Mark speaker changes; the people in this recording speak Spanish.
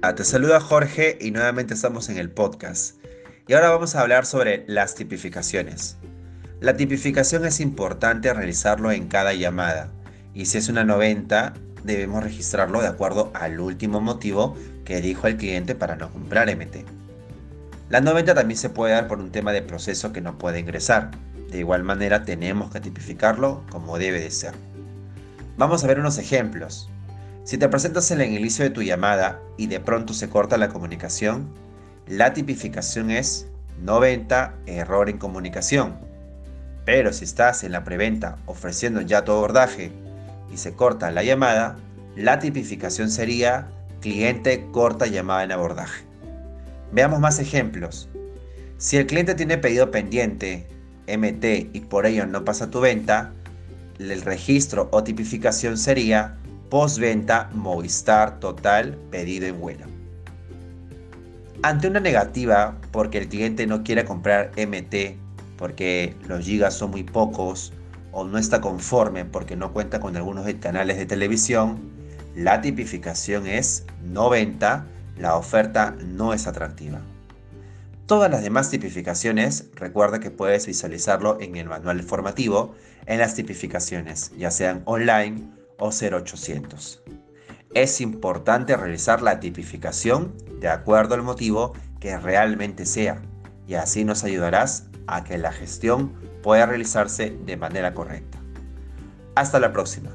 Speaker 1: Ah, te saluda Jorge y nuevamente estamos en el podcast. Y ahora vamos a hablar sobre las tipificaciones. La tipificación es importante realizarlo en cada llamada y si es una 90 debemos registrarlo de acuerdo al último motivo que dijo el cliente para no comprar MT. La 90 también se puede dar por un tema de proceso que no puede ingresar. De igual manera tenemos que tipificarlo como debe de ser. Vamos a ver unos ejemplos. Si te presentas en el inicio de tu llamada y de pronto se corta la comunicación, la tipificación es 90 error en comunicación. Pero si estás en la preventa ofreciendo ya tu abordaje y se corta la llamada, la tipificación sería cliente corta llamada en abordaje. Veamos más ejemplos. Si el cliente tiene pedido pendiente, MT, y por ello no pasa tu venta, el registro o tipificación sería Postventa Movistar Total pedido en vuelo. Ante una negativa porque el cliente no quiere comprar MT porque los gigas son muy pocos o no está conforme porque no cuenta con algunos canales de televisión, la tipificación es 90, la oferta no es atractiva. Todas las demás tipificaciones, recuerda que puedes visualizarlo en el manual formativo en las tipificaciones, ya sean online o 0800. Es importante realizar la tipificación de acuerdo al motivo que realmente sea y así nos ayudarás a que la gestión pueda realizarse de manera correcta. Hasta la próxima.